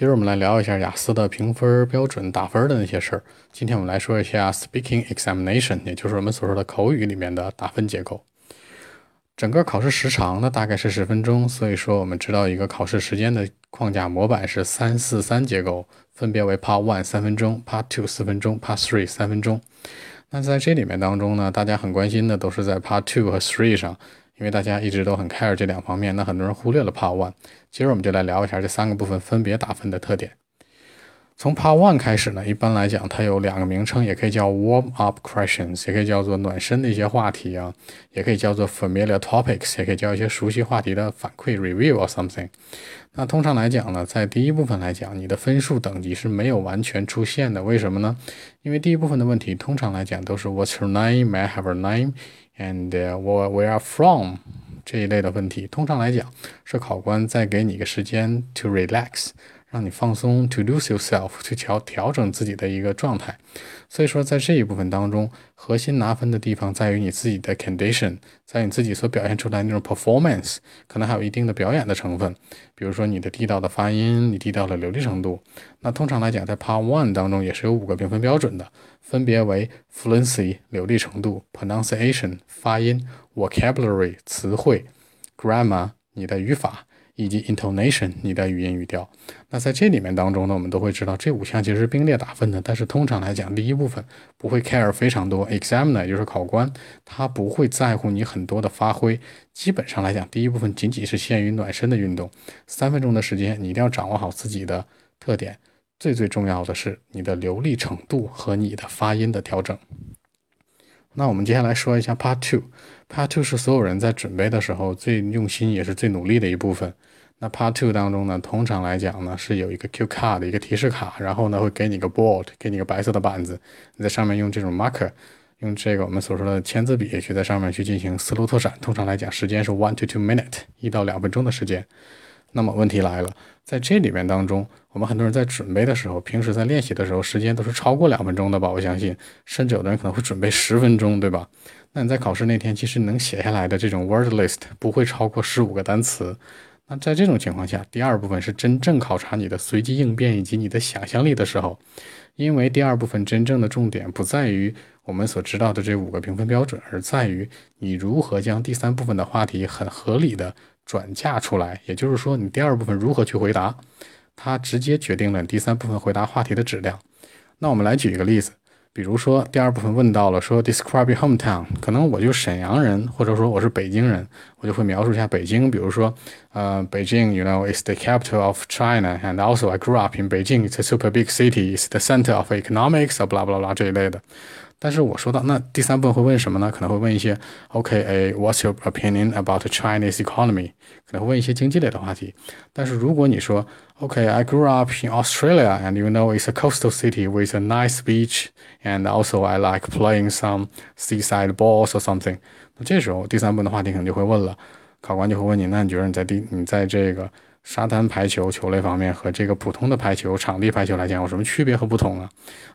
接着我们来聊一下雅思的评分标准、打分的那些事儿。今天我们来说一下 speaking examination，也就是我们所说的口语里面的打分结构。整个考试时长呢大概是十分钟，所以说我们知道一个考试时间的框架模板是三四三结构，分别为 Part One 三分钟，Part Two 四分钟，Part Three 三分钟。那在这里面当中呢，大家很关心的都是在 Part Two 和 Three 上。因为大家一直都很 care 这两方面，那很多人忽略了 Part One。今儿我们就来聊一下这三个部分分别打分的特点。从 Part One 开始呢，一般来讲它有两个名称，也可以叫 Warm Up Questions，也可以叫做暖身的一些话题啊，也可以叫做 Familiar Topics，也可以叫一些熟悉话题的反馈 Review or something。那通常来讲呢，在第一部分来讲，你的分数等级是没有完全出现的。为什么呢？因为第一部分的问题通常来讲都是 What's your name? May I have a name? And where we are from 这一类的问题，通常来讲是考官在给你一个时间 to relax。让你放松，to lose yourself，去调调整自己的一个状态。所以说，在这一部分当中，核心拿分的地方在于你自己的 condition，在你自己所表现出来那种 performance，可能还有一定的表演的成分。比如说你的地道的发音，你地道的流利程度。那通常来讲，在 Part One 当中也是有五个评分标准的，分别为 fluency 流利程度，pronunciation 发音，vocabulary 词汇，grammar 你的语法。以及 intonation，你的语音语调。那在这里面当中呢，我们都会知道这五项其实并列打分的。但是通常来讲，第一部分不会 care 非常多，examiner 也就是考官，他不会在乎你很多的发挥。基本上来讲，第一部分仅仅是限于暖身的运动，三分钟的时间，你一定要掌握好自己的特点。最最重要的是你的流利程度和你的发音的调整。那我们接下来说一下 Part Two。Part Two 是所有人在准备的时候最用心也是最努力的一部分。那 Part Two 当中呢，通常来讲呢是有一个 Q card 的一个提示卡，然后呢会给你个 board，给你个白色的板子，你在上面用这种 marker，用这个我们所说的签字笔去在上面去进行思路拓展。通常来讲，时间是 one to two minute，一到两分钟的时间。那么问题来了，在这里面当中，我们很多人在准备的时候，平时在练习的时候，时间都是超过两分钟的吧？我相信，甚至有的人可能会准备十分钟，对吧？那你在考试那天，其实能写下来的这种 word list 不会超过十五个单词。那在这种情况下，第二部分是真正考察你的随机应变以及你的想象力的时候，因为第二部分真正的重点不在于我们所知道的这五个评分标准，而在于你如何将第三部分的话题很合理的。转嫁出来，也就是说，你第二部分如何去回答，它直接决定了第三部分回答话题的质量。那我们来举一个例子，比如说第二部分问到了说 describe your hometown，可能我就沈阳人，或者说我是北京人，我就会描述一下北京，比如说，呃，北京，you know is the capital of China，and also I grew up in Beijing. It's a super big city. It's the center of economics. blah blah blah 这一类的。但是我说到那第三部分会问什么呢？可能会问一些，OK，哎，What's your opinion about Chinese economy？可能会问一些经济类的话题。但是如果你说，OK，I grew up in Australia and you know it's a coastal city with a nice beach and also I like playing some seaside balls or something，那这时候第三部分的话题可能就会问了，考官就会问你，那你觉得你在第你在这个。 沙滩排球球类方面和这个普通的排球、场地排球来讲有什么区别和不同呢？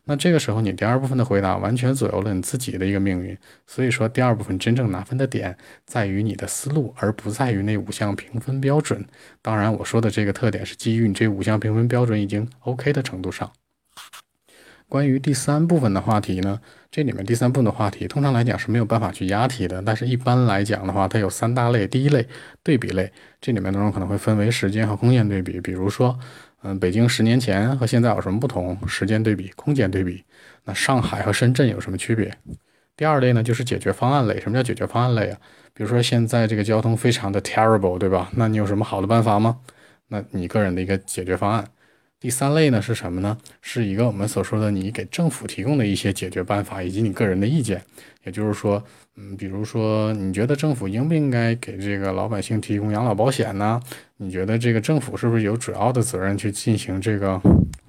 那这个时候你第二部分的回答完全左右了你自己的一个命运。所以说，第二部分真正拿分的点在于你的思路，而不在于那五项评分标准。当然，我说的这个特点是基于你这五项评分标准已经 OK 的程度上。关于第三部分的话题呢，这里面第三部分的话题通常来讲是没有办法去押题的。但是一般来讲的话，它有三大类。第一类对比类，这里面当中可能会分为时间和空间对比。比如说，嗯，北京十年前和现在有什么不同？时间对比，空间对比。那上海和深圳有什么区别？第二类呢，就是解决方案类。什么叫解决方案类啊？比如说现在这个交通非常的 terrible，对吧？那你有什么好的办法吗？那你个人的一个解决方案。第三类呢是什么呢？是一个我们所说的你给政府提供的一些解决办法以及你个人的意见。也就是说，嗯，比如说你觉得政府应不应该给这个老百姓提供养老保险呢？你觉得这个政府是不是有主要的责任去进行这个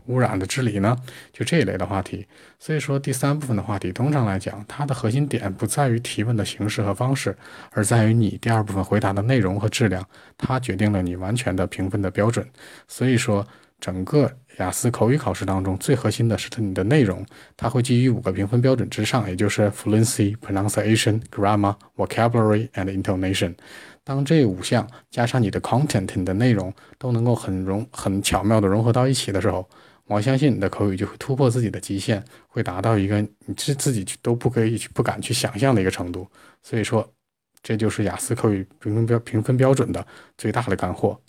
污染的治理呢？就这一类的话题。所以说，第三部分的话题，通常来讲，它的核心点不在于提问的形式和方式，而在于你第二部分回答的内容和质量，它决定了你完全的评分的标准。所以说。整个雅思口语考试当中，最核心的是你的内容，它会基于五个评分标准之上，也就是 fluency、pronunciation、grammar、vocabulary and intonation。当这五项加上你的 content，你的内容都能够很融、很巧妙的融合到一起的时候，我相信你的口语就会突破自己的极限，会达到一个你自自己都不可以去、不敢去想象的一个程度。所以说，这就是雅思口语评分标评分标准的最大的干货。